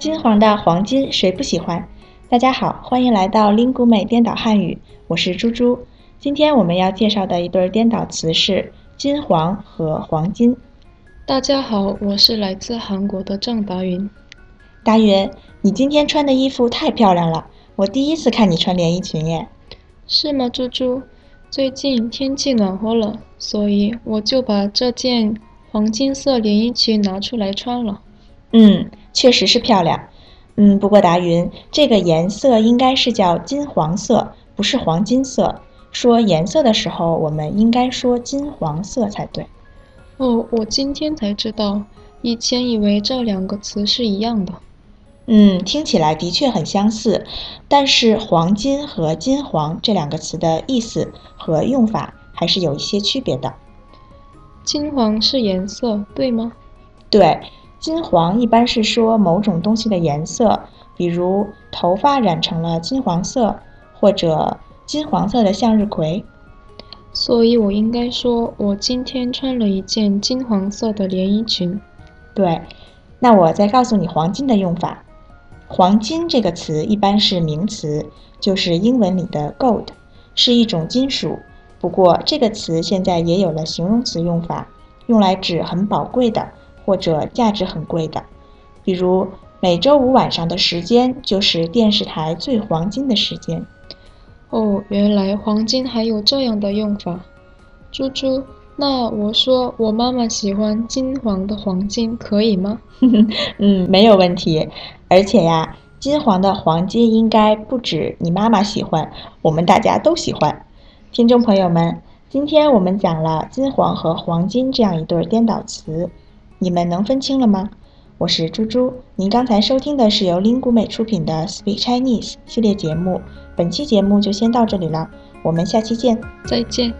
金黄的黄金谁不喜欢？大家好，欢迎来到 lingu 美颠倒汉语，我是猪猪。今天我们要介绍的一对颠倒词是金黄和黄金。大家好，我是来自韩国的郑达云。达云，你今天穿的衣服太漂亮了，我第一次看你穿连衣裙耶。是吗，猪猪？最近天气暖和了，所以我就把这件黄金色连衣裙拿出来穿了。嗯，确实是漂亮。嗯，不过达云，这个颜色应该是叫金黄色，不是黄金色。说颜色的时候，我们应该说金黄色才对。哦，我今天才知道，以前以为这两个词是一样的。嗯，听起来的确很相似，但是黄金和金黄这两个词的意思和用法还是有一些区别的。金黄是颜色，对吗？对。金黄一般是说某种东西的颜色，比如头发染成了金黄色，或者金黄色的向日葵。所以我应该说，我今天穿了一件金黄色的连衣裙。对，那我再告诉你黄金的用法。黄金这个词一般是名词，就是英文里的 gold，是一种金属。不过这个词现在也有了形容词用法，用来指很宝贵的。或者价值很贵的，比如每周五晚上的时间就是电视台最黄金的时间。哦，原来黄金还有这样的用法。猪猪，那我说我妈妈喜欢金黄的黄金，可以吗？嗯，没有问题。而且呀，金黄的黄金应该不止你妈妈喜欢，我们大家都喜欢。听众朋友们，今天我们讲了金黄和黄金这样一对颠倒词。你们能分清了吗？我是猪猪，您刚才收听的是由林古美出品的 Speak Chinese 系列节目，本期节目就先到这里了，我们下期见，再见。